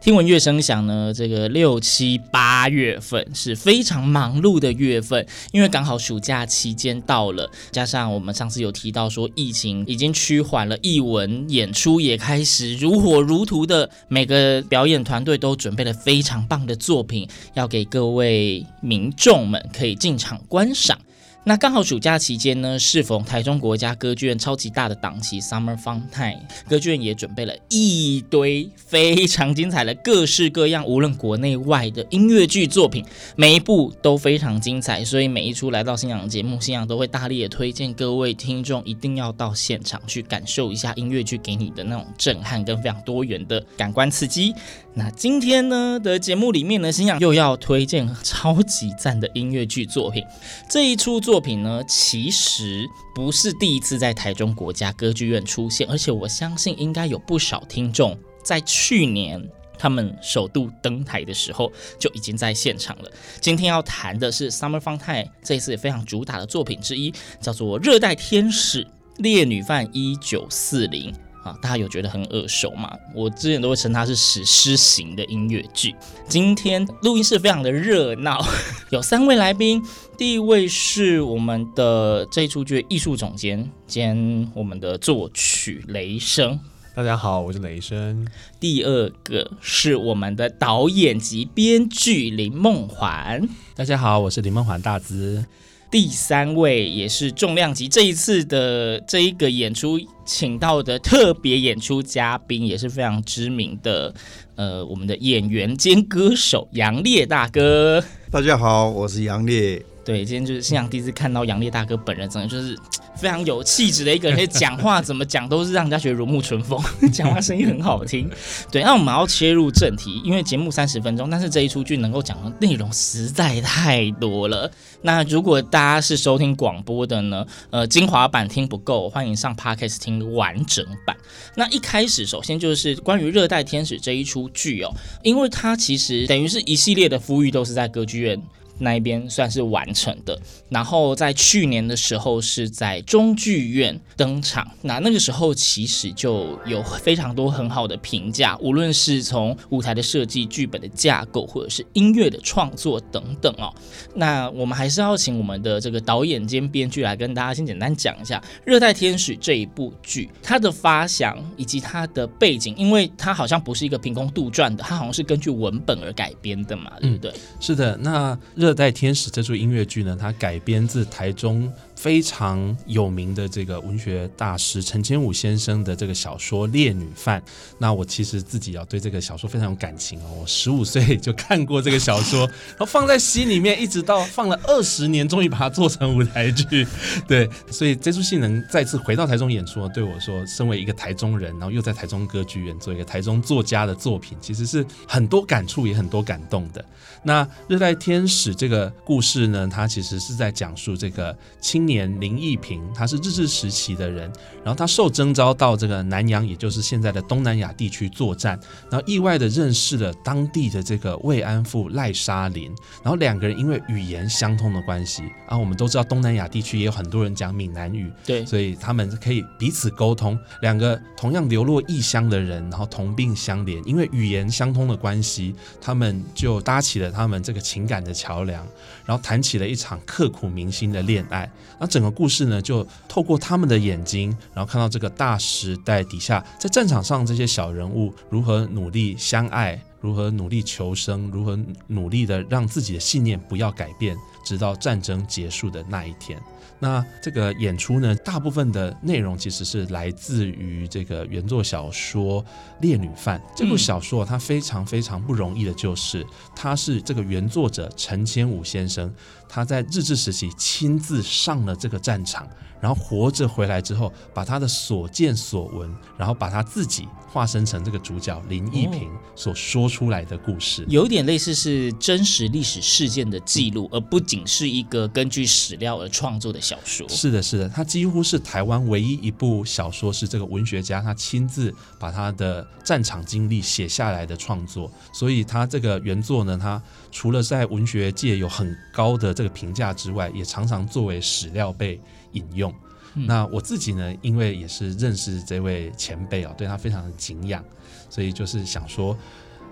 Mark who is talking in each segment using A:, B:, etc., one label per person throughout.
A: 听闻乐声响呢，这个六七八月份是非常忙碌的月份，因为刚好暑假期间到了，加上我们上次有提到说疫情已经趋缓了，艺文演出也开始如火如荼的，每个表演团队都准备了非常棒的作品，要给各位民众们可以进场观赏。那刚好暑假期间呢，适逢台中国家歌剧院超级大的档期 Summer Fun Time，歌剧院也准备了一堆非常精彩的各式各样，无论国内外的音乐剧作品，每一部都非常精彩，所以每一出来到星洋节目，星洋都会大力的推荐各位听众一定要到现场去感受一下音乐剧给你的那种震撼跟非常多元的感官刺激。那今天呢的节目里面呢，星洋又要推荐超级赞的音乐剧作品，这一出作品呢，其实不是第一次在台中国家歌剧院出现，而且我相信应该有不少听众在去年他们首度登台的时候就已经在现场了。今天要谈的是 Summer Fun Time 这一次也非常主打的作品之一，叫做《热带天使烈女犯一九四零》。啊，大家有觉得很耳熟吗？我之前都会称它是史诗型的音乐剧。今天录音室非常的热闹，有三位来宾。第一位是我们的这一出剧的艺术总监兼我们的作曲雷声。
B: 大家好，我是雷声。
A: 第二个是我们的导演及编剧林梦环。
B: 大家好，我是林梦环大资。
A: 第三位也是重量级，这一次的这一个演出请到的特别演出嘉宾，也是非常知名的，呃，我们的演员兼歌手杨烈大哥。
C: 大家好，我是杨烈。
A: 对，今天就是星洋第一次看到杨烈大哥本人，真的就是 非常有气质的一个人，讲话怎么讲都是让人家觉得如沐春风，讲话声音很好听。对，那我们要切入正题，因为节目三十分钟，但是这一出剧能够讲的内容实在太多了。那如果大家是收听广播的呢，呃，精华版听不够，欢迎上 Podcast 听完整版。那一开始，首先就是关于《热带天使》这一出剧哦，因为它其实等于是一系列的孵育都是在歌剧院。那一边算是完成的，然后在去年的时候是在中剧院登场，那那个时候其实就有非常多很好的评价，无论是从舞台的设计、剧本的架构，或者是音乐的创作等等哦。那我们还是要请我们的这个导演兼编剧来跟大家先简单讲一下《热带天使》这一部剧，它的发想以及它的背景，因为它好像不是一个凭空杜撰的，它好像是根据文本而改编的嘛，对不
B: 对？是的，那热。《热带天使》这出音乐剧呢，它改编自台中非常有名的这个文学大师陈千武先生的这个小说《烈女犯》。那我其实自己要对这个小说非常有感情哦，我十五岁就看过这个小说，然后放在心里面，一直到放了二十年，终于把它做成舞台剧。对，所以这出戏能再次回到台中演出，对我说，身为一个台中人，然后又在台中歌剧院做一个台中作家的作品，其实是很多感触，也很多感动的。那《热带天使》这个故事呢，它其实是在讲述这个青年林义平，他是日治时期的人，然后他受征召到这个南洋，也就是现在的东南亚地区作战，然后意外的认识了当地的这个慰安妇赖莎琳，然后两个人因为语言相通的关系，啊，我们都知道东南亚地区也有很多人讲闽南语，
A: 对，
B: 所以他们可以彼此沟通，两个同样流落异乡的人，然后同病相怜，因为语言相通的关系，他们就搭起了。他们这个情感的桥梁，然后谈起了一场刻骨铭心的恋爱。那整个故事呢，就透过他们的眼睛，然后看到这个大时代底下，在战场上这些小人物如何努力相爱。如何努力求生，如何努力的让自己的信念不要改变，直到战争结束的那一天。那这个演出呢，大部分的内容其实是来自于这个原作小说《烈女犯》这部小说，它非常非常不容易的，就是它是这个原作者陈千武先生，他在日治时期亲自上了这个战场。然后活着回来之后，把他的所见所闻，然后把他自己化身成这个主角林一平所说出来的故事，
A: 有点类似是真实历史事件的记录，而不仅是一个根据史料而创作的小说。
B: 是的，是的，他几乎是台湾唯一一部小说是这个文学家他亲自把他的战场经历写下来的创作。所以他这个原作呢，他除了在文学界有很高的这个评价之外，也常常作为史料被引用，那我自己呢，因为也是认识这位前辈啊，对他非常的敬仰，所以就是想说，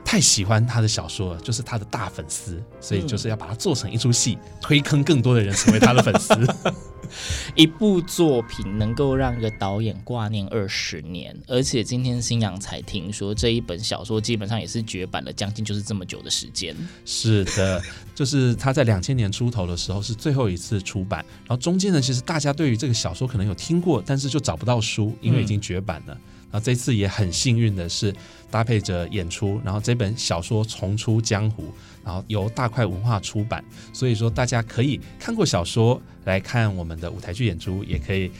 B: 太喜欢他的小说了，就是他的大粉丝，所以就是要把它做成一出戏，推坑更多的人成为他的粉丝。
A: 一部作品能够让一个导演挂念二十年，而且今天新阳才听说这一本小说基本上也是绝版了，将近就是这么久的时间。
B: 是的，就是他在两千年出头的时候是最后一次出版，然后中间呢，其实大家对于这个小说可能有听过，但是就找不到书，因为已经绝版了。嗯然后这次也很幸运的是搭配着演出，然后这本小说重出江湖，然后由大块文化出版，所以说大家可以看过小说来看我们的舞台剧演出，也可以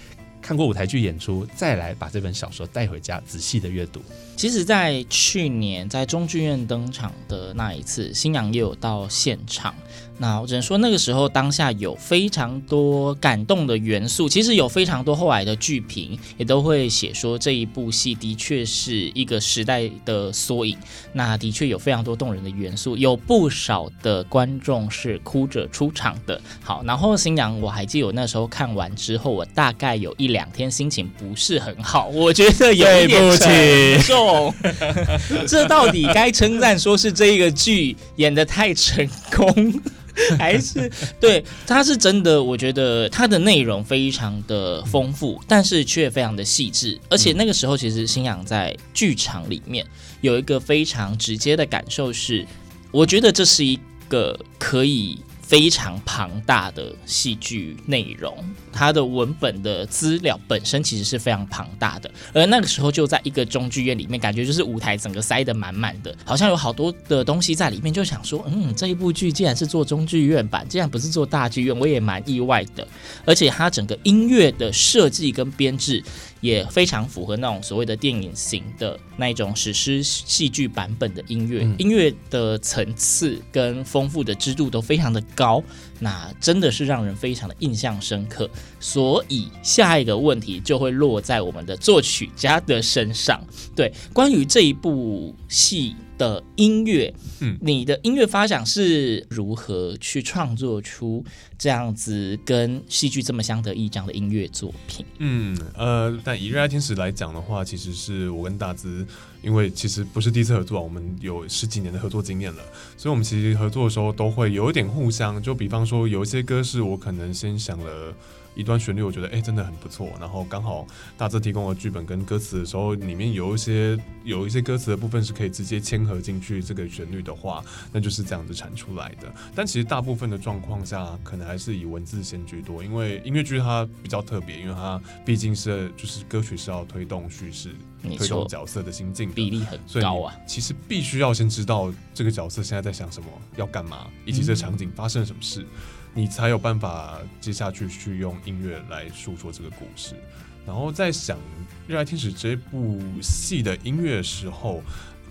B: 看过舞台剧演出再来把这本小说带回家仔细的阅读。
A: 其实，在去年在中剧院登场的那一次，新娘也有到现场。那我只能说，那个时候当下有非常多感动的元素。其实有非常多后来的剧评也都会写说，这一部戏的确是一个时代的缩影。那的确有非常多动人的元素，有不少的观众是哭着出场的。好，然后新娘我还记得我那时候看完之后，我大概有一两天心情不是很好，我觉得有一点沉重。这 到底该称赞说是这一个剧演的太成功，还是对？它是真的，我觉得它的内容非常的丰富，但是却非常的细致。而且那个时候，其实新阳在剧场里面有一个非常直接的感受是，我觉得这是一个可以。非常庞大的戏剧内容，它的文本的资料本身其实是非常庞大的。而那个时候就在一个中剧院里面，感觉就是舞台整个塞得满满的，好像有好多的东西在里面。就想说，嗯，这一部剧既然是做中剧院版，既然不是做大剧院，我也蛮意外的。而且它整个音乐的设计跟编制。也非常符合那种所谓的电影型的那一种史诗戏剧版本的音乐，音乐的层次跟丰富的制度都非常的高，那真的是让人非常的印象深刻。所以下一个问题就会落在我们的作曲家的身上。对，关于这一部戏的音乐，嗯，你的音乐发想是如何去创作出这样子跟戏剧这么相得益彰的音乐作品？
D: 嗯，呃，但以热爱天使来讲的话，其实是我跟大资，因为其实不是第一次合作，我们有十几年的合作经验了，所以我们其实合作的时候都会有一点互相，就比方说有一些歌是我可能先想了。一段旋律，我觉得哎、欸，真的很不错。然后刚好大致提供了剧本跟歌词的时候，里面有一些有一些歌词的部分是可以直接嵌合进去这个旋律的话，那就是这样子产出来的。但其实大部分的状况下，可能还是以文字先居多，因为音乐剧它比较特别，因为它毕竟是就是歌曲是要推动叙事、推动角色的心境，
A: 比例很高啊。
D: 其实必须要先知道这个角色现在在想什么，要干嘛，以及这个场景发生了什么事。嗯你才有办法接下去去用音乐来诉说这个故事，然后在想《热爱天使》这部戏的音乐的时候，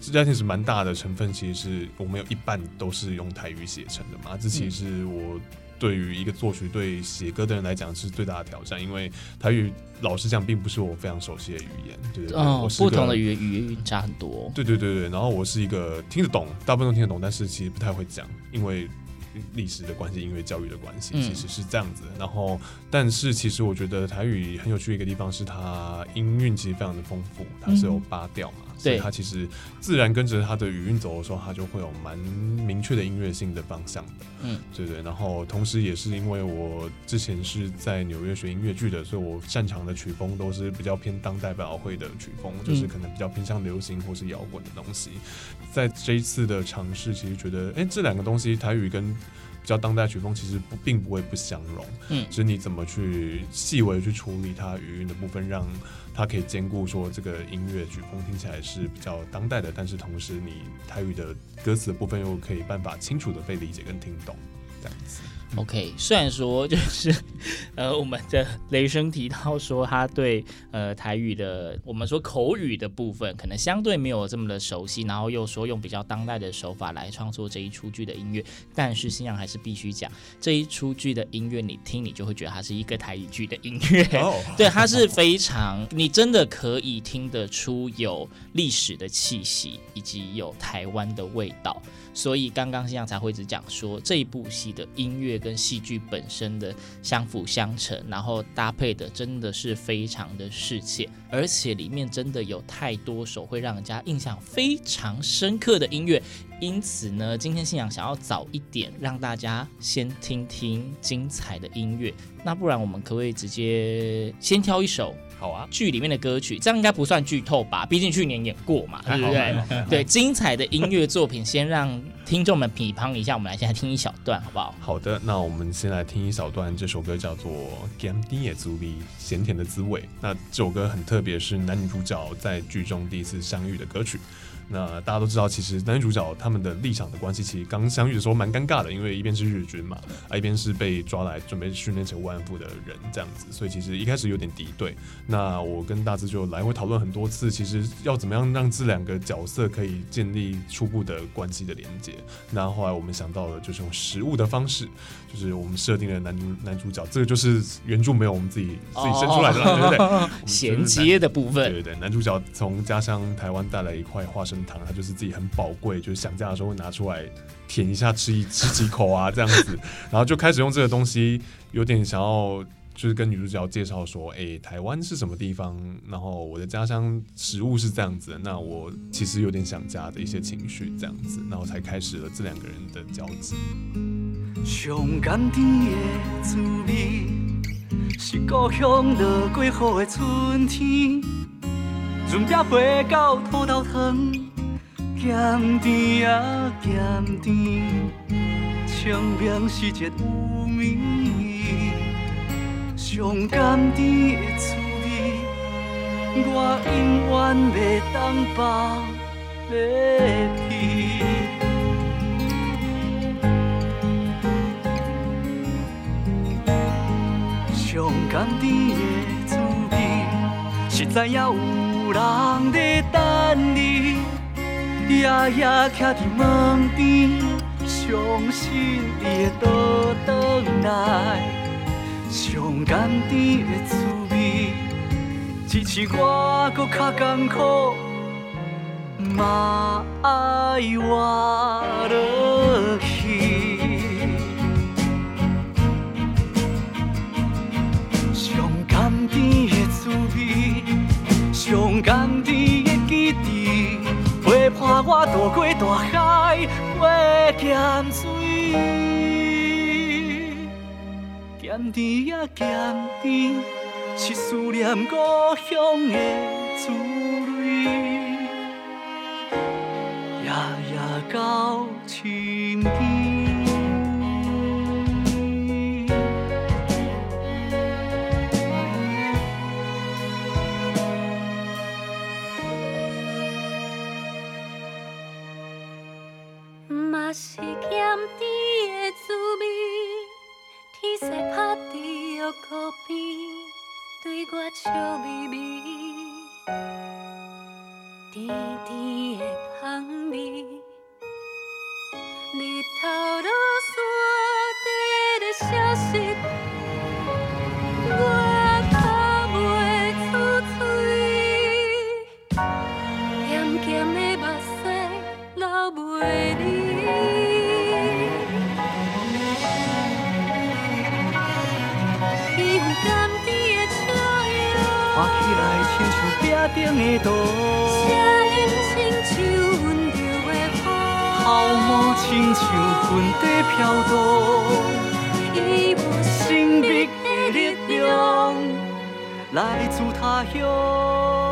D: 《热爱天使》蛮大的成分，其实是我们有一半都是用台语写成的嘛。这其实我对于一个作曲对写歌的人来讲是最大的挑战，因为台语老实讲并不是我非常熟悉的语言，对对对，
A: 哦，不同的语言语言差很多，
D: 对对对对。然后我是一个听得懂，大部分都听得懂，但是其实不太会讲，因为。历史的关系，音乐教育的关系，其实是这样子。然后，但是其实我觉得台语很有趣的一个地方是它音韵其实非常的丰富，它是有八调嘛，所以它其实自然跟着它的语韵走的时候，它就会有蛮明确的音乐性的方向的。
A: 嗯，
D: 对对。然后同时也是因为我之前是在纽约学音乐剧的，所以我擅长的曲风都是比较偏当代百老汇的曲风，就是可能比较偏向流行或是摇滚的东西。在这一次的尝试，其实觉得，哎，这两个东西台语跟比较当代曲风其实不并不会不相容，
A: 嗯，
D: 只是你怎么去细微去处理它语音的部分，让它可以兼顾说这个音乐曲风听起来是比较当代的，但是同时你台语的歌词的部分又可以办法清楚的被理解跟听懂，这样子。
A: OK，虽然说就是，呃，我们的雷声提到说他对呃台语的我们说口语的部分可能相对没有这么的熟悉，然后又说用比较当代的手法来创作这一出剧的音乐，但是新阳还是必须讲这一出剧的音乐，你听你就会觉得它是一个台语剧的音乐，oh. 对，它是非常你真的可以听得出有历史的气息以及有台湾的味道。所以刚刚新阳才会一直讲说这一部戏的音乐跟戏剧本身的相辅相成，然后搭配的真的是非常的适切，而且里面真的有太多首会让人家印象非常深刻的音乐。因此呢，今天信仰想要早一点让大家先听听精彩的音乐，那不然我们可不可以直接先挑一首？
D: 好啊，
A: 剧里面的歌曲，这样应该不算剧透吧？毕竟去年演过嘛，对不对？对，精彩的音乐作品，先让听众们品尝一下。我们来先来听一小段，好不好？
D: 好的，那我们先来听一小段，这首歌叫做《咸甜的滋味》，咸甜的滋味。那这首歌很特别，是男女主角在剧中第一次相遇的歌曲。那大家都知道，其实男主角他们的立场的关系，其实刚相遇的时候蛮尴尬的，因为一边是日军嘛，啊一边是被抓来准备训练成慰安妇的人这样子，所以其实一开始有点敌对。那我跟大志就来回讨论很多次，其实要怎么样让这两个角色可以建立初步的关系的连接。那后来我们想到了，就是用食物的方式，就是我们设定的男男主角，这个就是原著没有我们自己自己生出来的，哦、对不对？
A: 衔接的部分，
D: 对对对，男主角从家乡台湾带来一块花生。糖，他就是自己很宝贵，就是想家的时候会拿出来舔一下，吃一吃几口啊，这样子，然后就开始用这个东西，有点想要就是跟女主角介绍说，哎、欸，台湾是什么地方？然后我的家乡食物是这样子的，那我其实有点想家的一些情绪，这样子，然后才开始了这两个人的交集。
E: 上甘甜的滋味，是故乡落过雨的春天，润饼配到土豆汤。咸甜啊咸甜，清明时节有棉衣，上甘甜的滋味，我永远袂当放袂记。上甘甜的滋味，实知影有人在等你。夜夜徛伫门边，相信你会倒转来。上甘甜的滋味，支持我搁较艰苦，嘛爱活落去。甜的滋味，上甘甜的记忆。陪伴我渡过大海，过咸水，咸甜啊咸甜，是思念故乡的滋味，夜夜到清甜。
F: 玉锅边，对我笑眯眯。甜甜的香味，日头落山底的消息。
E: 看起来亲像
F: 温柔的风，
E: 泡沫亲像云底飘动，
F: 伊无
E: 神秘的力量。来自他乡。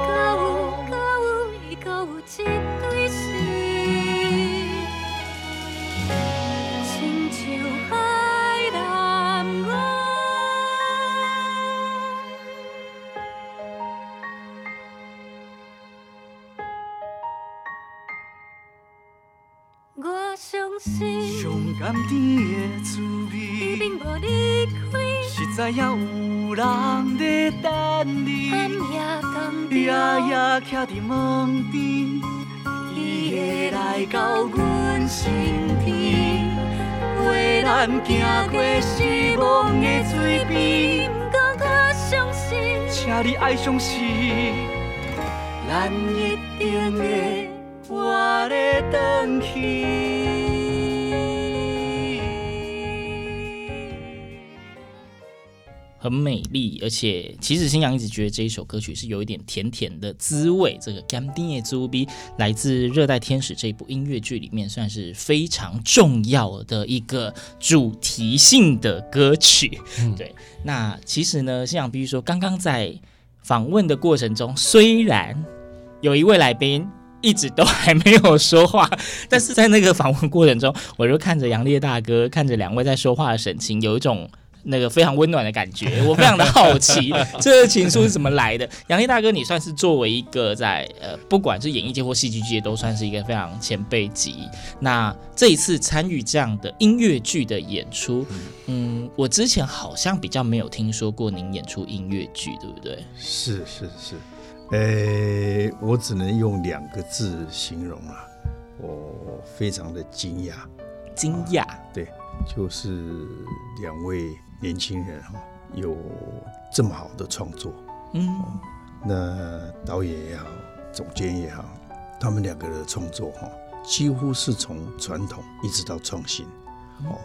E: 知影有人在等
F: 暗
E: 你。
F: 夜当
E: 夜
F: 中，
E: 夜徛伫门边，伊会来到阮身边，陪咱行过失望的水
F: 边。
E: 请你爱相信，咱一定会活咧转去。
A: 很美丽，而且其实新阳一直觉得这一首歌曲是有一点甜甜的滋味。这个《甘丁耶朱比》来自《热带天使》这一部音乐剧里面，算是非常重要的一个主题性的歌曲。嗯、对，那其实呢，新阳必须说，刚刚在访问的过程中，虽然有一位来宾一直都还没有说话，但是在那个访问过程中，我就看着杨烈大哥，看着两位在说话的神情，有一种。那个非常温暖的感觉，我非常的好奇，这个情书是怎么来的？杨毅大哥，你算是作为一个在呃，不管是演艺界或戏剧界，都算是一个非常前辈级。那这一次参与这样的音乐剧的演出，嗯，我之前好像比较没有听说过您演出音乐剧，对不对？
C: 是是是，呃，我只能用两个字形容啊，我非常的惊讶，
A: 惊讶，
C: 对，就是两位。年轻人哈，有这么好的创作，嗯，那导演也好，总监也好，他们两个的创作哈，几乎是从传统一直到创新，哦，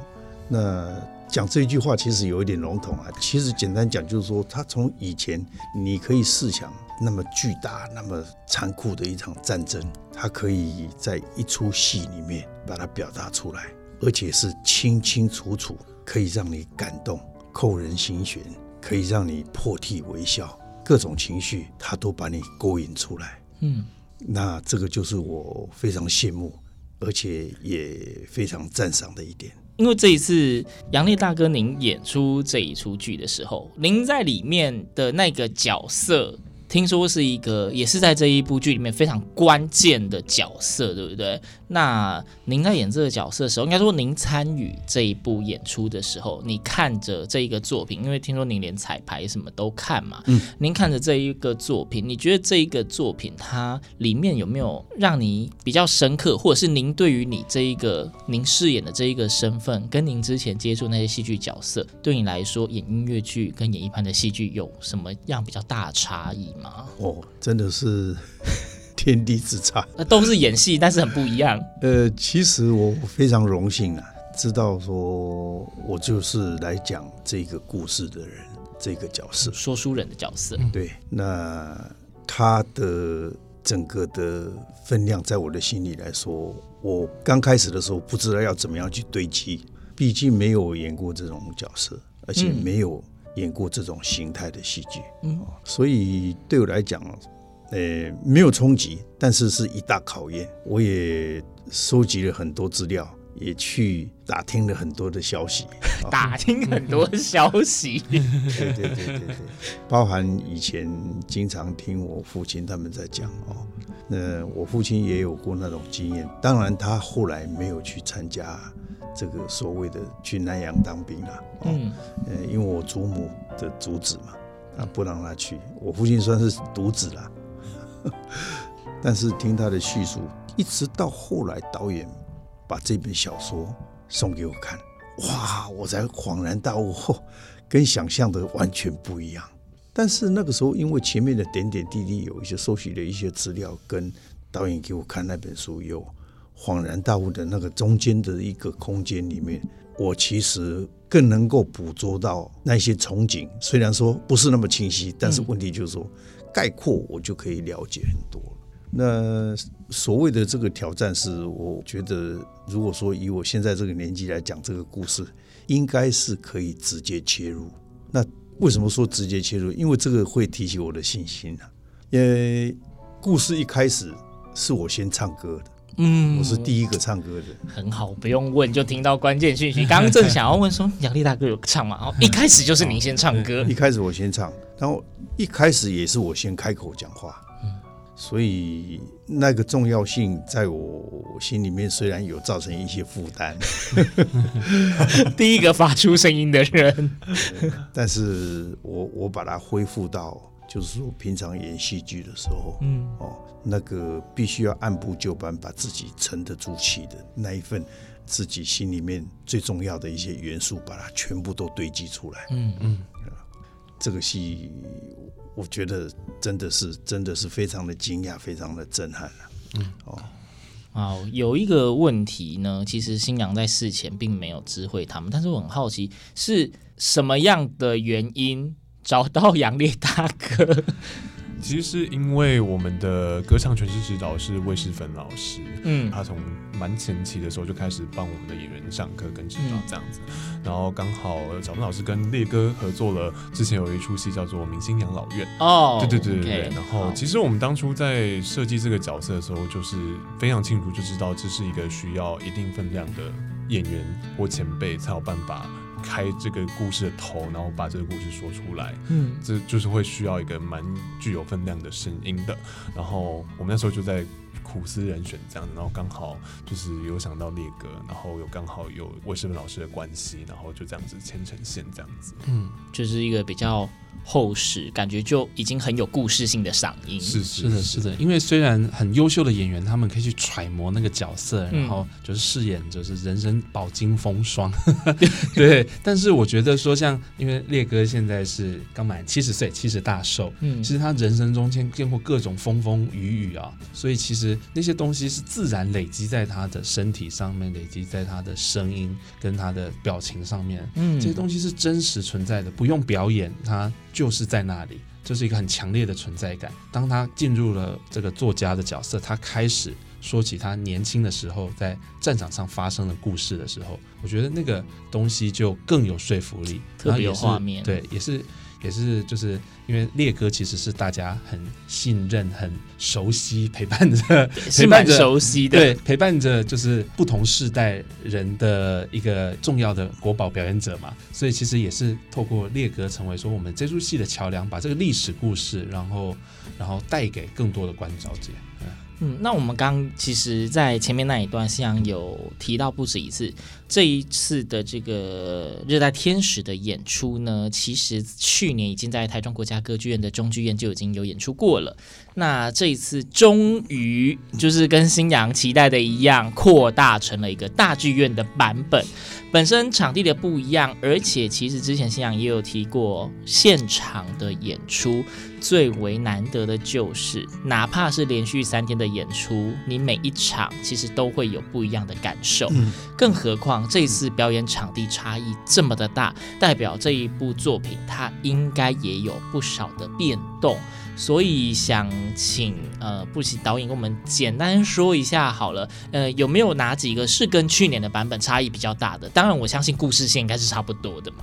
C: 那讲这句话其实有一点笼统啊，其实简单讲就是说，他从以前你可以试想那么巨大、那么残酷的一场战争，他可以在一出戏里面把它表达出来，而且是清清楚楚。可以让你感动、扣人心弦，可以让你破涕为笑，各种情绪他都把你勾引出来。嗯，那这个就是我非常羡慕，而且也非常赞赏的一点。
A: 因为这一次杨烈大哥您演出这一出剧的时候，您在里面的那个角色。听说是一个，也是在这一部剧里面非常关键的角色，对不对？那您在演这个角色的时候，应该说您参与这一部演出的时候，你看着这一个作品，因为听说您连彩排什么都看嘛，嗯，您看着这一个作品，你觉得这一个作品它里面有没有让你比较深刻，或者是您对于你这一个您饰演的这一个身份，跟您之前接触那些戏剧角色，对你来说演音乐剧跟演一般的戏剧有什么样比较大的差异？
C: 哦，真的是 天地之差。
A: 那都是演戏，但是很不一样。
C: 呃，其实我非常荣幸啊，知道说我就是来讲这个故事的人，这个角色，
A: 说书人的角色。
C: 对，那他的整个的分量，在我的心里来说，我刚开始的时候不知道要怎么样去堆积，毕竟没有演过这种角色，而且没有。演过这种形态的戏剧，嗯，所以对我来讲，呃，没有冲击，但是是一大考验。我也收集了很多资料，也去打听了很多的消息，
A: 打听很多消息，
C: 对对对对对，包含以前经常听我父亲他们在讲哦，那我父亲也有过那种经验，当然他后来没有去参加。这个所谓的去南洋当兵啊，嗯，呃，因为我祖母的阻止嘛，啊，不让他去。我父亲算是独子啦，但是听他的叙述，一直到后来导演把这本小说送给我看，哇，我才恍然大悟，跟想象的完全不一样。但是那个时候，因为前面的点点滴滴有一些收集的一些资料，跟导演给我看那本书有。恍然大悟的那个中间的一个空间里面，我其实更能够捕捉到那些憧憬。虽然说不是那么清晰，但是问题就是说，概括我就可以了解很多。那所谓的这个挑战是，我觉得如果说以我现在这个年纪来讲这个故事，应该是可以直接切入。那为什么说直接切入？因为这个会提起我的信心啊。因为故事一开始是我先唱歌的。嗯，我是第一个唱歌的，
A: 很好，不用问就听到关键讯息。刚刚正想要问说，杨丽大哥有唱吗？哦，一开始就是您先唱歌，
C: 一开始我先唱，然后一开始也是我先开口讲话，嗯，所以那个重要性在我心里面虽然有造成一些负担，
A: 第一个发出声音的人，
C: 但是我我把它恢复到。就是说，平常演戏剧的时候，嗯，哦，那个必须要按部就班，把自己沉得住气的那一份，自己心里面最重要的一些元素，把它全部都堆积出来。嗯嗯，这个戏，我觉得真的是，真的是非常的惊讶，非常的震撼了。嗯，哦，
A: 啊，有一个问题呢，其实新娘在事前并没有知会他们，但是我很好奇是什么样的原因。找到杨烈大哥，
D: 其实是因为我们的歌唱诠释指导是魏世芬老师，嗯，他从蛮前期的时候就开始帮我们的演员上课跟指导这样子，嗯、然后刚好小芬老师跟烈哥合作了，之前有一出戏叫做《明星养老院》哦，对对对对对，okay, 然后其实我们当初在设计这个角色的时候，就是非常清楚就知道这是一个需要一定分量的演员或前辈才有办法。开这个故事的头，然后把这个故事说出来，嗯，这就是会需要一个蛮具有分量的声音的。然后我们那时候就在苦思人选这样，然后刚好就是有想到烈哥，然后有刚好有魏世芬老师的关系，然后就这样子牵成线这样子，嗯，
A: 就是一个比较。厚实，感觉就已经很有故事性的嗓音。
B: 是是的，是的。因为虽然很优秀的演员，他们可以去揣摩那个角色，然后就是饰演就是人生饱经风霜。嗯、对，但是我觉得说，像因为烈哥现在是刚满七十岁，七十大寿。嗯，其实他人生中间见过各种风风雨雨啊，所以其实那些东西是自然累积在他的身体上面，累积在他的声音跟他的表情上面。嗯，这些东西是真实存在的，不用表演，他。就是在那里，就是一个很强烈的存在感。当他进入了这个作家的角色，他开始说起他年轻的时候在战场上发生的故事的时候，我觉得那个东西就更有说服力，
A: 特别有画面。
B: 对，也是。也是，就是因为烈哥其实是大家很信任、很熟悉、陪伴着，
A: 是蛮熟悉的，
B: 对，陪伴着就是不同世代人的一个重要的国宝表演者嘛，所以其实也是透过烈哥成为说我们这出戏的桥梁，把这个历史故事，然后然后带给更多的观众者。
A: 嗯，那我们刚其实，在前面那一段，星洋有提到不止一次，这一次的这个《热带天使》的演出呢，其实去年已经在台中国家歌剧院的中剧院就已经有演出过了。那这一次终于就是跟新阳期待的一样，扩大成了一个大剧院的版本。本身场地的不一样，而且其实之前新阳也有提过，现场的演出最为难得的就是，哪怕是连续三天的演出，你每一场其实都会有不一样的感受。嗯，更何况这次表演场地差异这么的大，代表这一部作品它应该也有不少的变动。所以想请呃布奇导演给我们简单说一下好了，呃有没有哪几个是跟去年的版本差异比较大的？当然我相信故事线应该是差不多的嘛。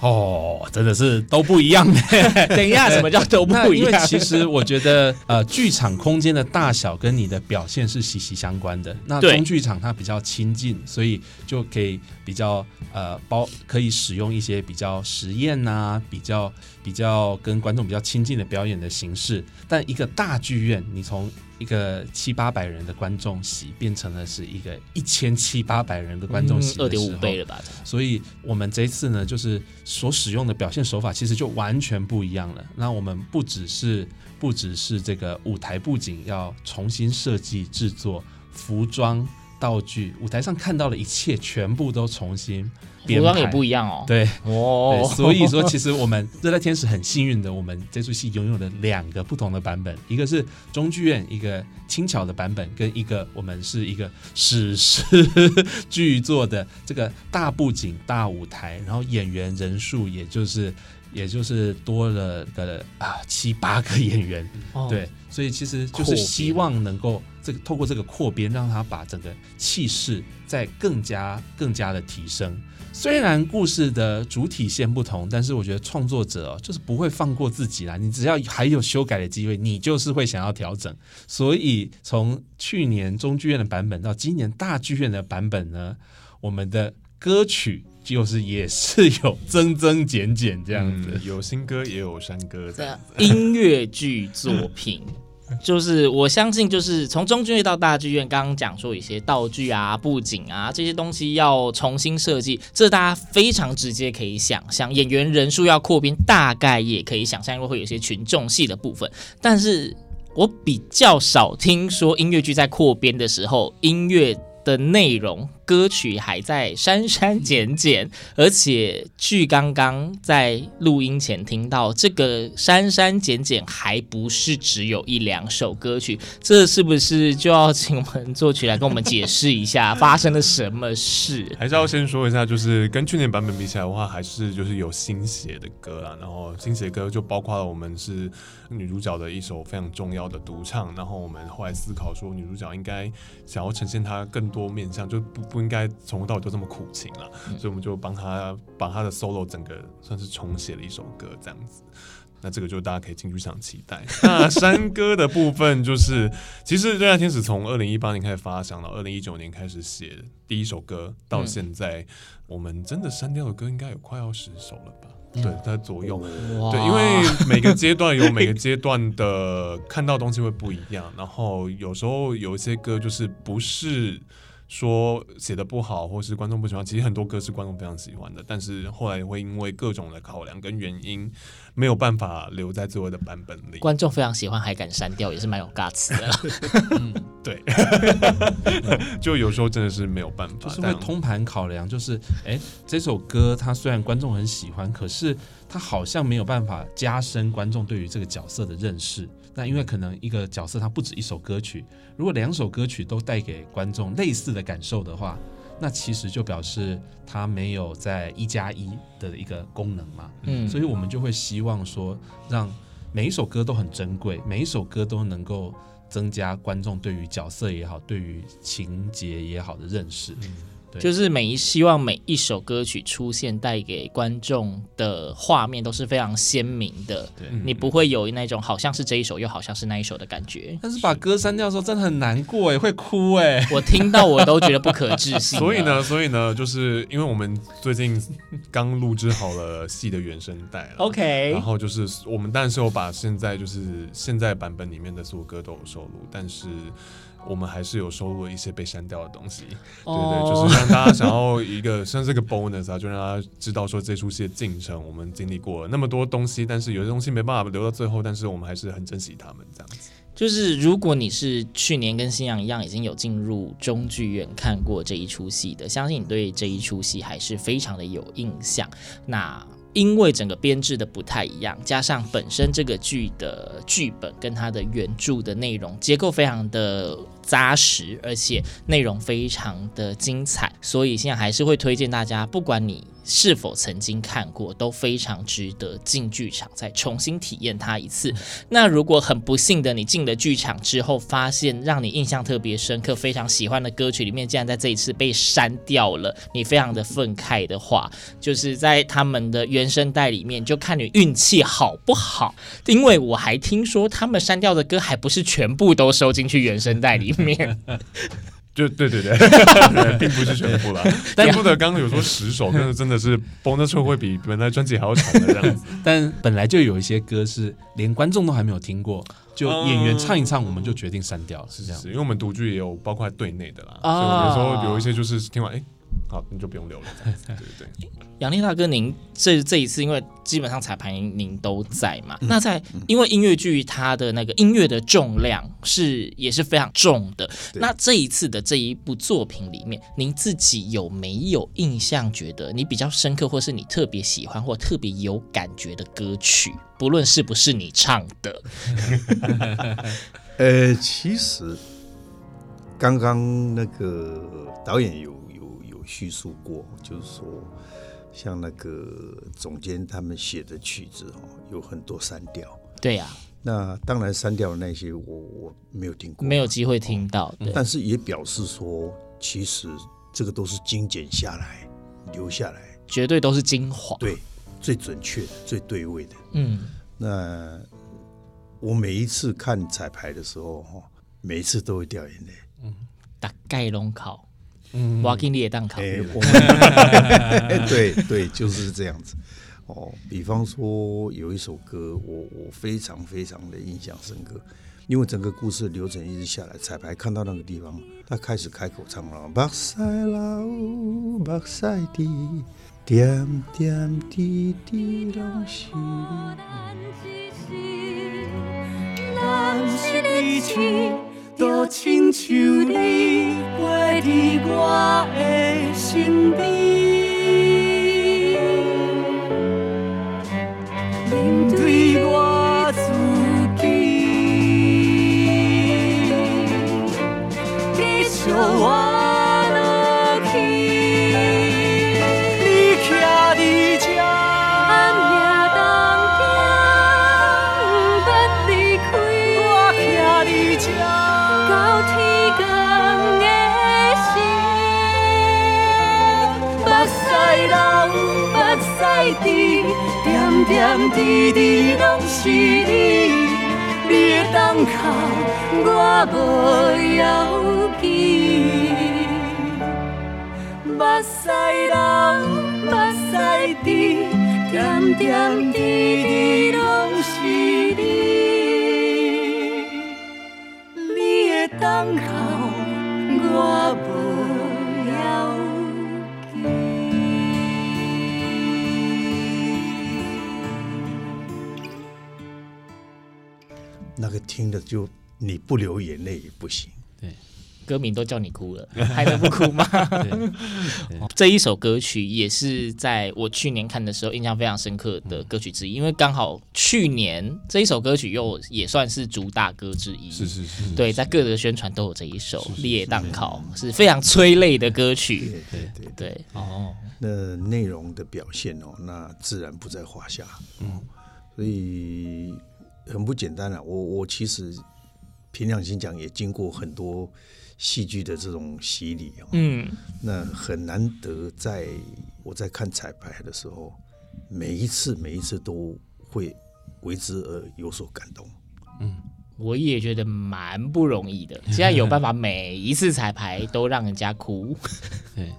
B: 哦，真的是都不一样的。
A: 等一下，什么叫都不一样？
B: 因为其实我觉得，呃，剧场空间的大小跟你的表现是息息相关的。那中剧场它比较亲近，所以就可以比较呃包可以使用一些比较实验呐、啊，比较比较跟观众比较亲近的表演的形式。但一个大剧院，你从一个七八百人的观众席变成了是一个一千七八百人的观众席，
A: 二点五倍了吧？
B: 所以我们这一次呢，就是所使用的表现手法其实就完全不一样了。那我们不只是不只是这个舞台布景要重新设计制作，服装、道具，舞台上看到的一切全部都重新。服装也
A: 不一样哦。
B: 对哦，所以说其实我们热带天使很幸运的，我们这出戏拥有了两个不同的版本，一个是中剧院一个轻巧的版本，跟一个我们是一个史诗剧作的这个大布景大舞台，然后演员人数也就是也就是多了个啊七八个演员，
A: 哦
B: 对，所以其实就是希望能够这个透过这个扩编，让他把整个气势再更加更加的提升。虽然故事的主体线不同，但是我觉得创作者哦，就是不会放过自己啦。你只要还有修改的机会，你就是会想要调整。所以从去年中剧院的版本到今年大剧院的版本呢，我们的歌曲就是也是有增增减减这样子，
D: 嗯、有新歌也有山歌这样子。
A: 音乐剧作品。就是我相信，就是从中剧院到大剧院，刚刚讲说一些道具啊、布景啊这些东西要重新设计，这大家非常直接可以想象。演员人数要扩编，大概也可以想象，因为会有一些群众戏的部分。但是我比较少听说音乐剧在扩编的时候，音乐的内容。歌曲还在删删减减，而且据刚刚在录音前听到，这个删删减减还不是只有一两首歌曲，这是不是就要请我们作曲来跟我们解释一下发生了什么事？
D: 还是要先说一下，就是跟去年版本比起来的话，还是就是有新写的歌啦。然后新写歌就包括了我们是女主角的一首非常重要的独唱，然后我们后来思考说，女主角应该想要呈现她更多面向，就不。不应该从头到尾都这么苦情了，所以我们就帮他把他的 solo 整个算是重写了一首歌这样子。那这个就大家可以进剧场期待。那山歌的部分就是，其实《热爱天使》从二零一八年开始发想到二零一九年开始写第一首歌，到现在我们真的删掉的歌应该有快要十首了吧？对，在左右。对，因为每个阶段有 每个阶段的看到东西会不一样，然后有时候有一些歌就是不是。说写的不好，或是观众不喜欢，其实很多歌是观众非常喜欢的，但是后来会因为各种的考量跟原因，没有办法留在最后的版本里。
A: 观众非常喜欢，还敢删掉，也是蛮有 guts 的。
D: 嗯，对，就有时候真的是没有办法，
B: 就是会通盘考量，就是哎，这首歌它虽然观众很喜欢，可是它好像没有办法加深观众对于这个角色的认识。那因为可能一个角色它不止一首歌曲，如果两首歌曲都带给观众类似的感受的话，那其实就表示它没有在一加一的一个功能嘛。嗯，所以我们就会希望说，让每一首歌都很珍贵，每一首歌都能够增加观众对于角色也好，对于情节也好的认识。嗯
A: 就是每一希望每一首歌曲出现，带给观众的画面都是非常鲜明的。对，你不会有那种好像是这一首又好像是那一首的感觉。
B: 但是把歌删掉的时候真的很难过哎，会哭哎，
A: 我听到我都觉得不可置信。
D: 所以呢，所以呢，就是因为我们最近刚录制好了戏的原声带了
A: ，OK，
D: 然后就是我们当然是有把现在就是现在版本里面的所有歌都有收录，但是。我们还是有收录了一些被删掉的东西，对对，就是让大家想要一个像这个 bonus 啊，就让大家知道说这出戏的进程，我们经历过了那么多东西，但是有些东西没办法留到最后，但是我们还是很珍惜他们这样子。
A: 就是如果你是去年跟新阳一样已经有进入中剧院看过这一出戏的，相信你对这一出戏还是非常的有印象。那因为整个编制的不太一样，加上本身这个剧的剧本跟它的原著的内容结构非常的扎实，而且内容非常的精彩，所以现在还是会推荐大家，不管你是否曾经看过，都非常值得进剧场再重新体验它一次。那如果很不幸的你进了剧场之后，发现让你印象特别深刻、非常喜欢的歌曲里面，竟然在这一次被删掉了，你非常的愤慨的话，就是在他们的原声带里面，就看你运气好不好。因为我还听说他们删掉的歌还不是全部都收进去原声带里面。
D: 就对对对，对，并不是全部啦。但不得刚刚有说十首，但是真的是 bonus track 会比本来专辑还要长的这样子。
B: 但本来就有一些歌是连观众都还没有听过，就演员唱一唱，我们就决定删掉，是这样。
D: 因为我们独剧也有包括队内的啦，所以有时候有一些就是听完哎。好，你就不用留了。对对对，
A: 杨丽大哥，您这这一次，因为基本上彩排您都在嘛，嗯、那在因为音乐剧它的那个音乐的重量是也是非常重的。那这一次的这一部作品里面，您自己有没有印象？觉得你比较深刻，或是你特别喜欢或特别有感觉的歌曲，不论是不是你唱的。
C: 呃，其实刚刚那个导演有。叙述过，就是说，像那个总监他们写的曲子哦，有很多删掉。
A: 对呀、
C: 那当然删掉的那些我我没有听过，
A: 没有机会听到。对
C: 但是也表示说，其实这个都是精简下来留下来，
A: 绝对都是精华。
C: 对，最准确的、最对位的。
A: 嗯，
C: 那我每一次看彩排的时候，哈，每一次都会掉眼泪。
A: 嗯，大概拢考，
B: 嗯，
A: 我给你也当考。
C: 对对，就是这样子。哦，比方说有一首歌，我我非常非常的印象深刻，因为整个故事流程一直下来，彩排看到那个地方，他开始开口唱了，目屎流，目屎滴，点点滴滴拢是你，
E: 咱一世就亲像你陪在我的身边，面对我自己，你笑我。点滴滴拢是你，你的等候我无要紧。目屎流，目屎滴，点点滴滴拢是你，你的等候我无
C: 那个听的就你不流眼泪也不行。
B: 对，
A: 歌名都叫你哭了，还能不哭吗？这一首歌曲也是在我去年看的时候印象非常深刻的歌曲之一，因为刚好去年这一首歌曲又也算是主打歌之一。
D: 是是是，
A: 对，在各个宣传都有这一首《烈荡考》，是非常催泪的歌曲。
C: 对对对
A: 对哦，
C: 那内容的表现哦，那自然不在话下。嗯，所以。很不简单了，我我其实凭良心讲，也经过很多戏剧的这种洗礼哦。
A: 嗯，
C: 那很难得，在我在看彩排的时候，每一次每一次都会为之而有所感动。
A: 嗯，我也觉得蛮不容易的，现在有办法每一次彩排都让人家哭。
B: 对。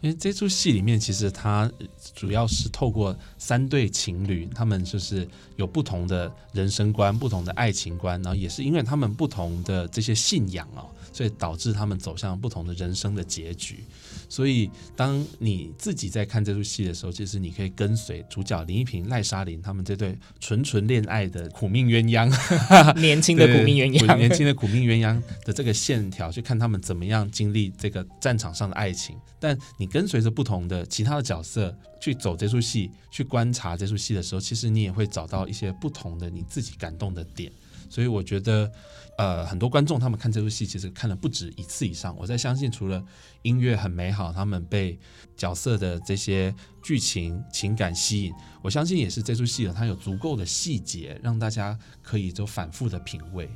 B: 因为这出戏里面，其实它主要是透过三对情侣，他们就是有不同的人生观、不同的爱情观，然后也是因为他们不同的这些信仰哦，所以导致他们走向不同的人生的结局。所以，当你自己在看这出戏的时候，其实你可以跟随主角林一平、赖莎琳他们这对纯纯恋爱的苦命鸳鸯，
A: 年轻的苦命鸳鸯，
B: 年轻的苦命鸳鸯的这个线条，去看他们怎么样经历这个战场上的爱情。但你跟随着不同的其他的角色去走这出戏，去观察这出戏的时候，其实你也会找到一些不同的你自己感动的点。所以我觉得，呃，很多观众他们看这出戏，其实看了不止一次以上。我在相信，除了音乐很美好，他们被角色的这些剧情情感吸引，我相信也是这出戏它有足够的细节，让大家可以就反复的品味。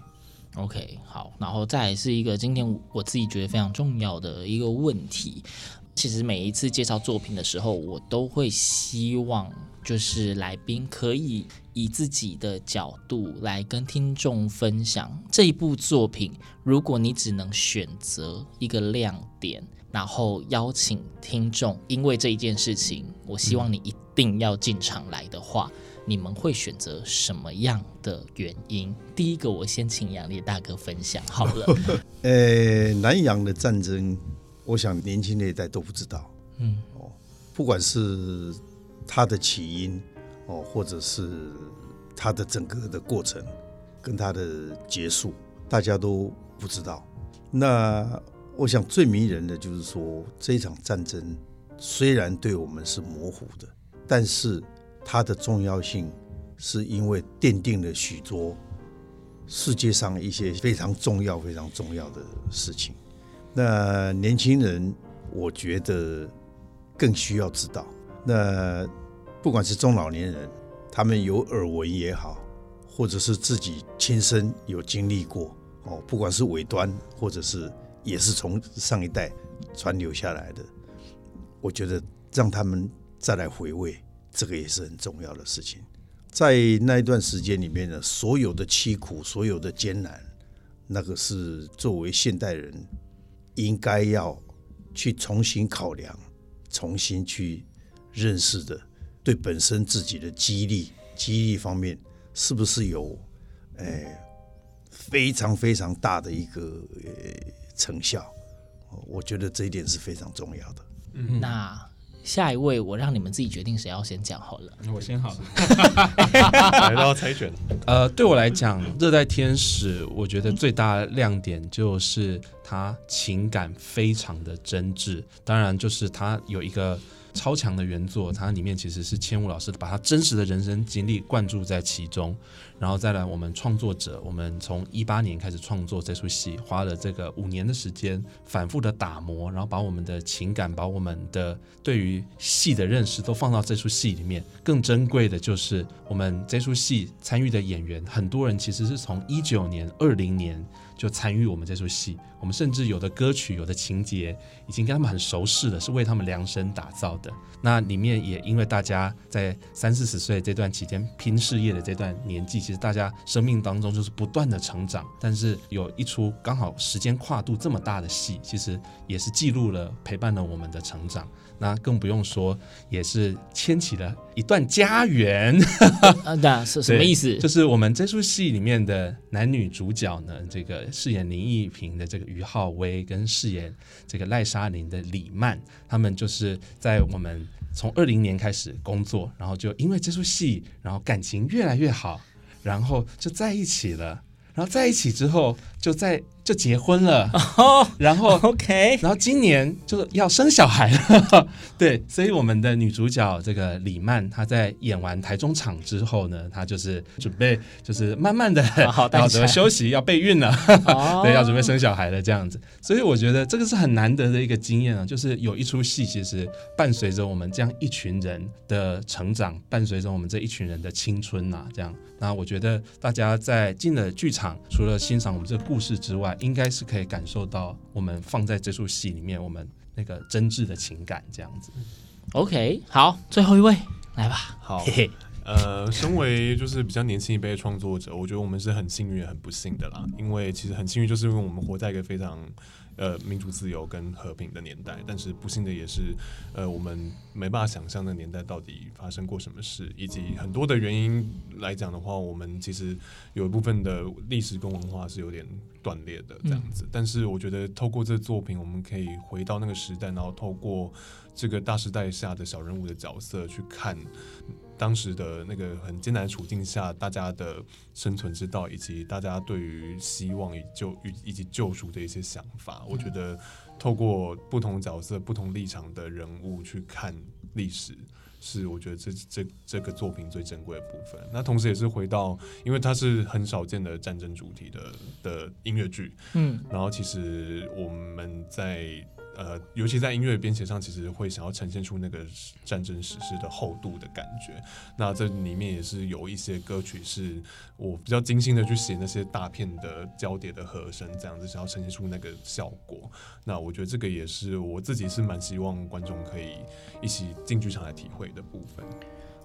A: OK，好，然后再来是一个今天我自己觉得非常重要的一个问题。其实每一次介绍作品的时候，我都会希望就是来宾可以以自己的角度来跟听众分享这一部作品。如果你只能选择一个亮点，然后邀请听众，因为这一件事情，我希望你一定要进场来的话，你们会选择什么样的原因？第一个，我先请杨烈大哥分享好了。
C: 呃，南洋的战争。我想年轻那一代都不知道，
A: 嗯，
C: 哦，不管是它的起因，哦，或者是它的整个的过程跟它的结束，大家都不知道。那我想最迷人的就是说，这一场战争虽然对我们是模糊的，但是它的重要性是因为奠定了许多世界上一些非常重要、非常重要的事情。那年轻人，我觉得更需要知道。那不管是中老年人，他们有耳闻也好，或者是自己亲身有经历过哦，不管是尾端，或者是也是从上一代传留下来的，我觉得让他们再来回味，这个也是很重要的事情。在那一段时间里面呢，所有的凄苦，所有的艰难，那个是作为现代人应该要去重新考量、重新去认识的。对本身自己的激励、激励方面，是不是有诶、呃、非常非常大的一个呃成效？我觉得这一点是非常重要的。
A: 嗯，那下一位，我让你们自己决定谁要先讲好了。
B: 我先好了，
D: 来到猜拳。
B: 呃，对我来讲，《热带天使》我觉得最大的亮点就是它情感非常的真挚，当然就是它有一个。超强的原作，它里面其实是千武老师把他真实的人生经历灌注在其中，然后再来我们创作者，我们从一八年开始创作这出戏，花了这个五年的时间，反复的打磨，然后把我们的情感，把我们的对于戏的认识都放到这出戏里面。更珍贵的就是我们这出戏参与的演员，很多人其实是从一九年、二零年。就参与我们这出戏，我们甚至有的歌曲、有的情节已经跟他们很熟悉了，是为他们量身打造的。那里面也因为大家在三四十岁这段期间拼事业的这段年纪，其实大家生命当中就是不断的成长。但是有一出刚好时间跨度这么大的戏，其实也是记录了、陪伴了我们的成长。那更不用说，也是牵起了一段家缘。
A: 啊，那是什么意思？
B: 就是我们这出戏里面的男女主角呢，这个饰演林奕屏的这个于浩威，跟饰演这个赖莎琳的李曼，他们就是在我们从二零年开始工作，然后就因为这出戏，然后感情越来越好，然后就在一起了。然后在一起之后，就在就结婚了，oh, 然后
A: OK，
B: 然后今年就要生小孩了，对，所以我们的女主角这个李曼，她在演完台中场之后呢，她就是准备就是慢慢的 要准备休息，要备孕了，oh. 对，要准备生小孩了这样子。所以我觉得这个是很难得的一个经验啊，就是有一出戏其实伴随着我们这样一群人的成长，伴随着我们这一群人的青春呐、啊，这样。那我觉得大家在进了剧场，除了欣赏我们这个故事之外，应该是可以感受到我们放在这出戏里面我们那个真挚的情感这样子。
A: OK，好，最后一位来吧。
D: 好，呃，身为就是比较年轻一辈的创作者，我觉得我们是很幸运也很不幸的啦，因为其实很幸运，就是因为我们活在一个非常。呃，民主自由跟和平的年代，但是不幸的也是，呃，我们没办法想象那年代到底发生过什么事，以及很多的原因来讲的话，我们其实有一部分的历史跟文化是有点断裂的这样子。嗯。但是我觉得透过这作品，我们可以回到那个时代，然后透过这个大时代下的小人物的角色去看。当时的那个很艰难的处境下，大家的生存之道，以及大家对于希望与救与以及救赎的一些想法，我觉得透过不同角色、不同立场的人物去看历史，是我觉得这这这个作品最珍贵的部分。那同时也是回到，因为它是很少见的战争主题的的音乐剧，嗯，然后其实我们在。呃，尤其在音乐编写上，其实会想要呈现出那个战争史诗的厚度的感觉。那这里面也是有一些歌曲，是我比较精心的去写那些大片的交叠的和声，这样子想要呈现出那个效果。那我觉得这个也是我自己是蛮希望观众可以一起进剧场来体会的部分。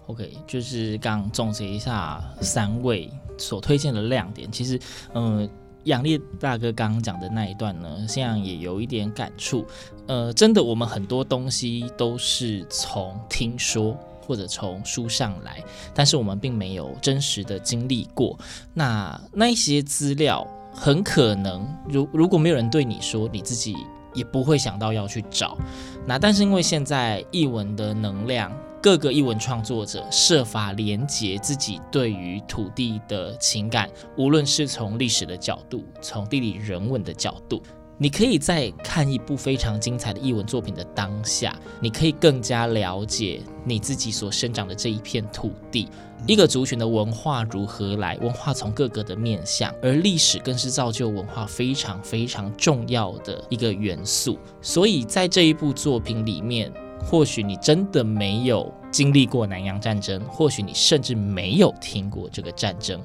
A: OK，就是刚总结一下三位所推荐的亮点，其实，嗯、杨烈大哥刚刚讲的那一段呢，现在也有一点感触。呃，真的，我们很多东西都是从听说或者从书上来，但是我们并没有真实的经历过。那那一些资料，很可能如如果没有人对你说，你自己也不会想到要去找。那但是因为现在译文的能量。各个译文创作者设法连接自己对于土地的情感，无论是从历史的角度，从地理人文的角度，你可以在看一部非常精彩的译文作品的当下，你可以更加了解你自己所生长的这一片土地。一个族群的文化如何来？文化从各个的面向，而历史更是造就文化非常非常重要的一个元素。所以在这一部作品里面。或许你真的没有经历过南洋战争，或许你甚至没有听过这个战争。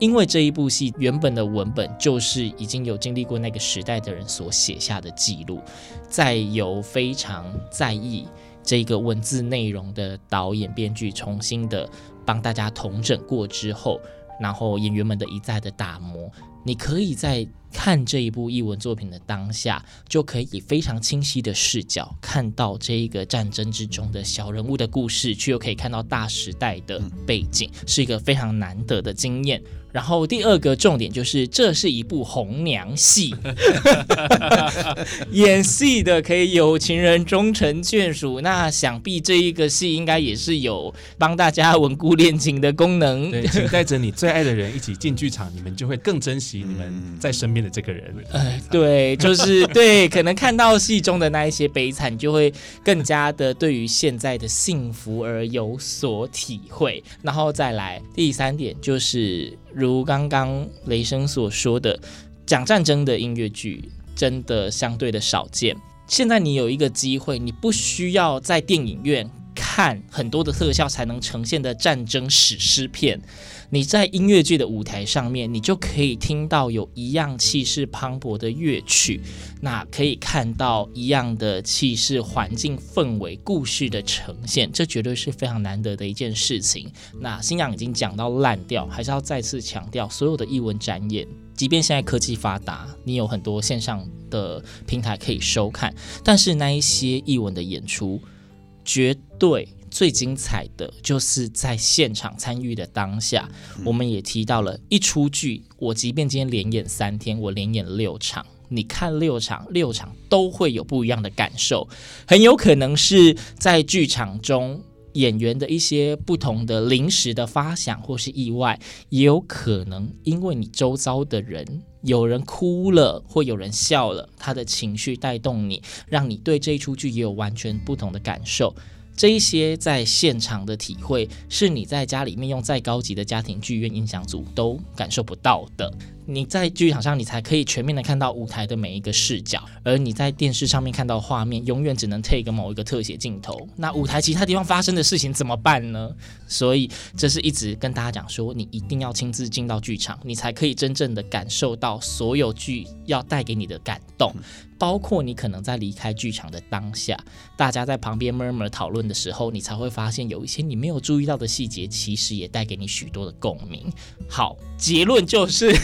A: 因为这一部戏原本的文本就是已经有经历过那个时代的人所写下的记录，再由非常在意这个文字内容的导演编剧重新的帮大家统整过之后，然后演员们的一再的打磨，你可以在看这一部译文作品的当下，就可以以非常清晰的视角看到这一个战争之中的小人物的故事，却又可以看到大时代的背景，是一个非常难得的经验。然后第二个重点就是，这是一部红娘戏，演戏的可以有情人终成眷属。那想必这一个戏应该也是有帮大家稳固恋情的功能。
B: 对，请带着你最爱的人一起进剧场，你们就会更珍惜你们在身边的这个人。
A: 哎，对，就是对，可能看到戏中的那一些悲惨，就会更加的对于现在的幸福而有所体会。然后再来第三点就是。如刚刚雷声所说的，讲战争的音乐剧真的相对的少见。现在你有一个机会，你不需要在电影院看很多的特效才能呈现的战争史诗片。你在音乐剧的舞台上面，你就可以听到有一样气势磅礴的乐曲，那可以看到一样的气势、环境、氛围、故事的呈现，这绝对是非常难得的一件事情。那星洋已经讲到烂掉，还是要再次强调，所有的译文展演，即便现在科技发达，你有很多线上的平台可以收看，但是那一些译文的演出，绝对。最精彩的就是在现场参与的当下，我们也提到了一出剧，我即便今天连演三天，我连演六场，你看六场，六场都会有不一样的感受，很有可能是在剧场中演员的一些不同的临时的发想或是意外，也有可能因为你周遭的人有人哭了或有人笑了，他的情绪带动你，让你对这一出剧也有完全不同的感受。这一些在现场的体会，是你在家里面用再高级的家庭剧院音响组都感受不到的。你在剧场上，你才可以全面的看到舞台的每一个视角，而你在电视上面看到画面，永远只能 take 某一个特写镜头。那舞台其他地方发生的事情怎么办呢？所以这是一直跟大家讲说，你一定要亲自进到剧场，你才可以真正的感受到所有剧要带给你的感动，包括你可能在离开剧场的当下，大家在旁边 murmur 讨论的时候，你才会发现有一些你没有注意到的细节，其实也带给你许多的共鸣。好，结论就是。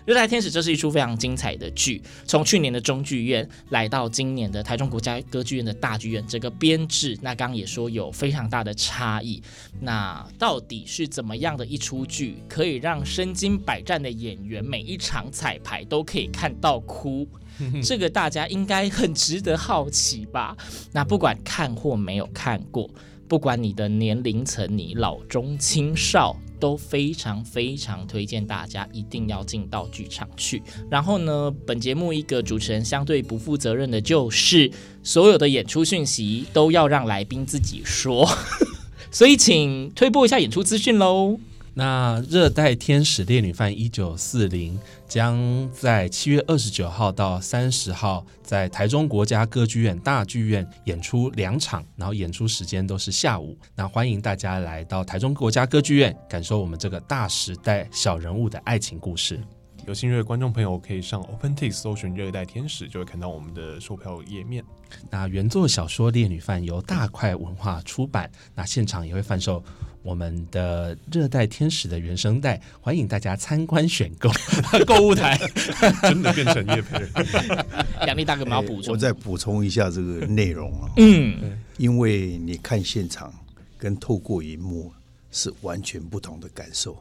A: 《热带天使》这是一出非常精彩的剧，从去年的中剧院来到今年的台中国家歌剧院的大剧院，这个编制，那刚刚也说有非常大的差异。那到底是怎么样的一出剧，可以让身经百战的演员每一场彩排都可以看到哭？这个大家应该很值得好奇吧？那不管看或没有看过，不管你的年龄层，你老中青少。都非常非常推荐大家一定要进到剧场去。然后呢，本节目一个主持人相对不负责任的就是，所有的演出讯息都要让来宾自己说，所以请推播一下演出资讯喽。
B: 那《热带天使烈女犯一九四零》将在七月二十九号到三十号在台中国家歌剧院大剧院演出两场，然后演出时间都是下午。那欢迎大家来到台中国家歌剧院，感受我们这个大时代小人物的爱情故事。
D: 有兴趣的观众朋友可以上 OpenTix 搜寻《热带天使》，就会看到我们的售票页面。
B: 那原作小说《烈女犯》由大块文化出版，那现场也会贩售。我们的热带天使的原声带，欢迎大家参观选购。购物台
D: 真的变成业配了。
A: 两位大哥，我要补充，
C: 我再补充一下这个内容啊。
A: 嗯，
C: 因为你看现场跟透过荧幕是完全不同的感受。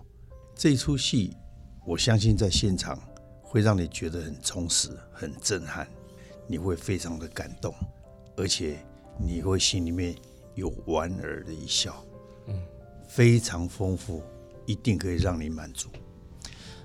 C: 这一出戏，我相信在现场会让你觉得很充实、很震撼，你会非常的感动，而且你会心里面有莞尔的一笑。嗯。非常丰富，一定可以让你满足。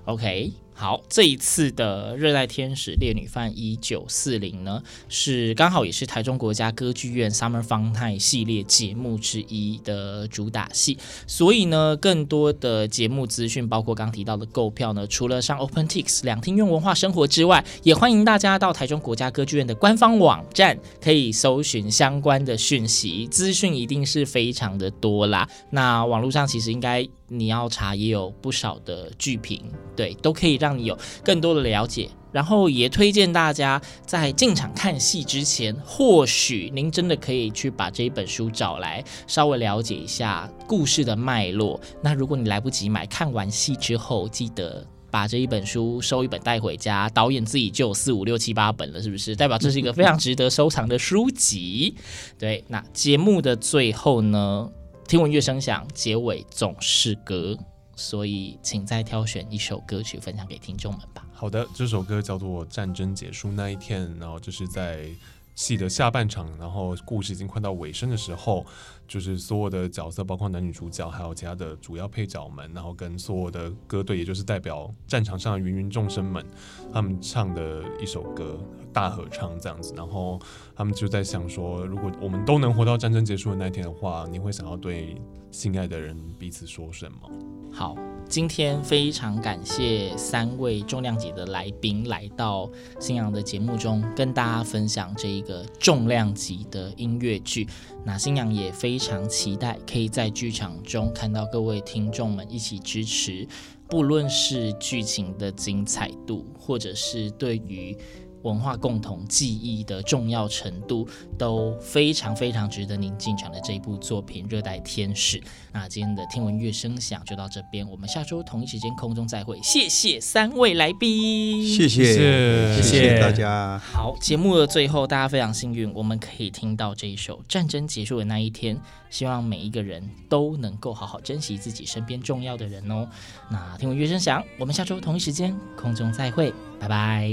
A: OK，好，这一次的《热带天使烈女犯一九四零》呢，是刚好也是台中国家歌剧院 Summer Fun Time 系列节目之一的主打戏，所以呢，更多的节目资讯，包括刚提到的购票呢，除了上 OpenTix 两厅院文化生活之外，也欢迎大家到台中国家歌剧院的官方网站，可以搜寻相关的讯息，资讯一定是非常的多啦。那网络上其实应该。你要查也有不少的剧评，对，都可以让你有更多的了解。然后也推荐大家在进场看戏之前，或许您真的可以去把这一本书找来，稍微了解一下故事的脉络。那如果你来不及买，看完戏之后，记得把这一本书收一本带回家。导演自己就有四五六七八本了，是不是？代表这是一个非常值得收藏的书籍。对，那节目的最后呢？听闻乐声响，结尾总是歌，所以请再挑选一首歌曲分享给听众们吧。
D: 好的，这首歌叫做《战争结束那一天》，然后就是在戏的下半场，然后故事已经快到尾声的时候，就是所有的角色，包括男女主角，还有其他的主要配角们，然后跟所有的歌队，也就是代表战场上的芸芸众生们，他们唱的一首歌，大合唱这样子，然后他们就在想说，如果我们都能活到战争结束的那一天的话，你会想要对心爱的人彼此说什么？
A: 好。今天非常感谢三位重量级的来宾来到星洋的节目中，跟大家分享这一个重量级的音乐剧。那星洋也非常期待可以在剧场中看到各位听众们一起支持，不论是剧情的精彩度，或者是对于。文化共同记忆的重要程度都非常非常值得您进场的这一部作品《热带天使》。那今天的听闻乐声响就到这边，我们下周同一时间空中再会。谢谢三位
C: 来宾，谢谢谢谢，大家。
A: 好，节目的最后，大家非常幸运，我们可以听到这一首《战争结束的那一天》。希望每一个人都能够好好珍惜自己身边重要的人哦。那听闻乐声响，我们下周同一时间空中再会，拜拜。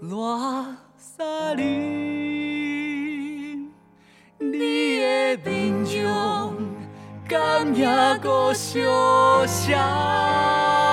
E: 热萨林，你的面容，敢也阁相像。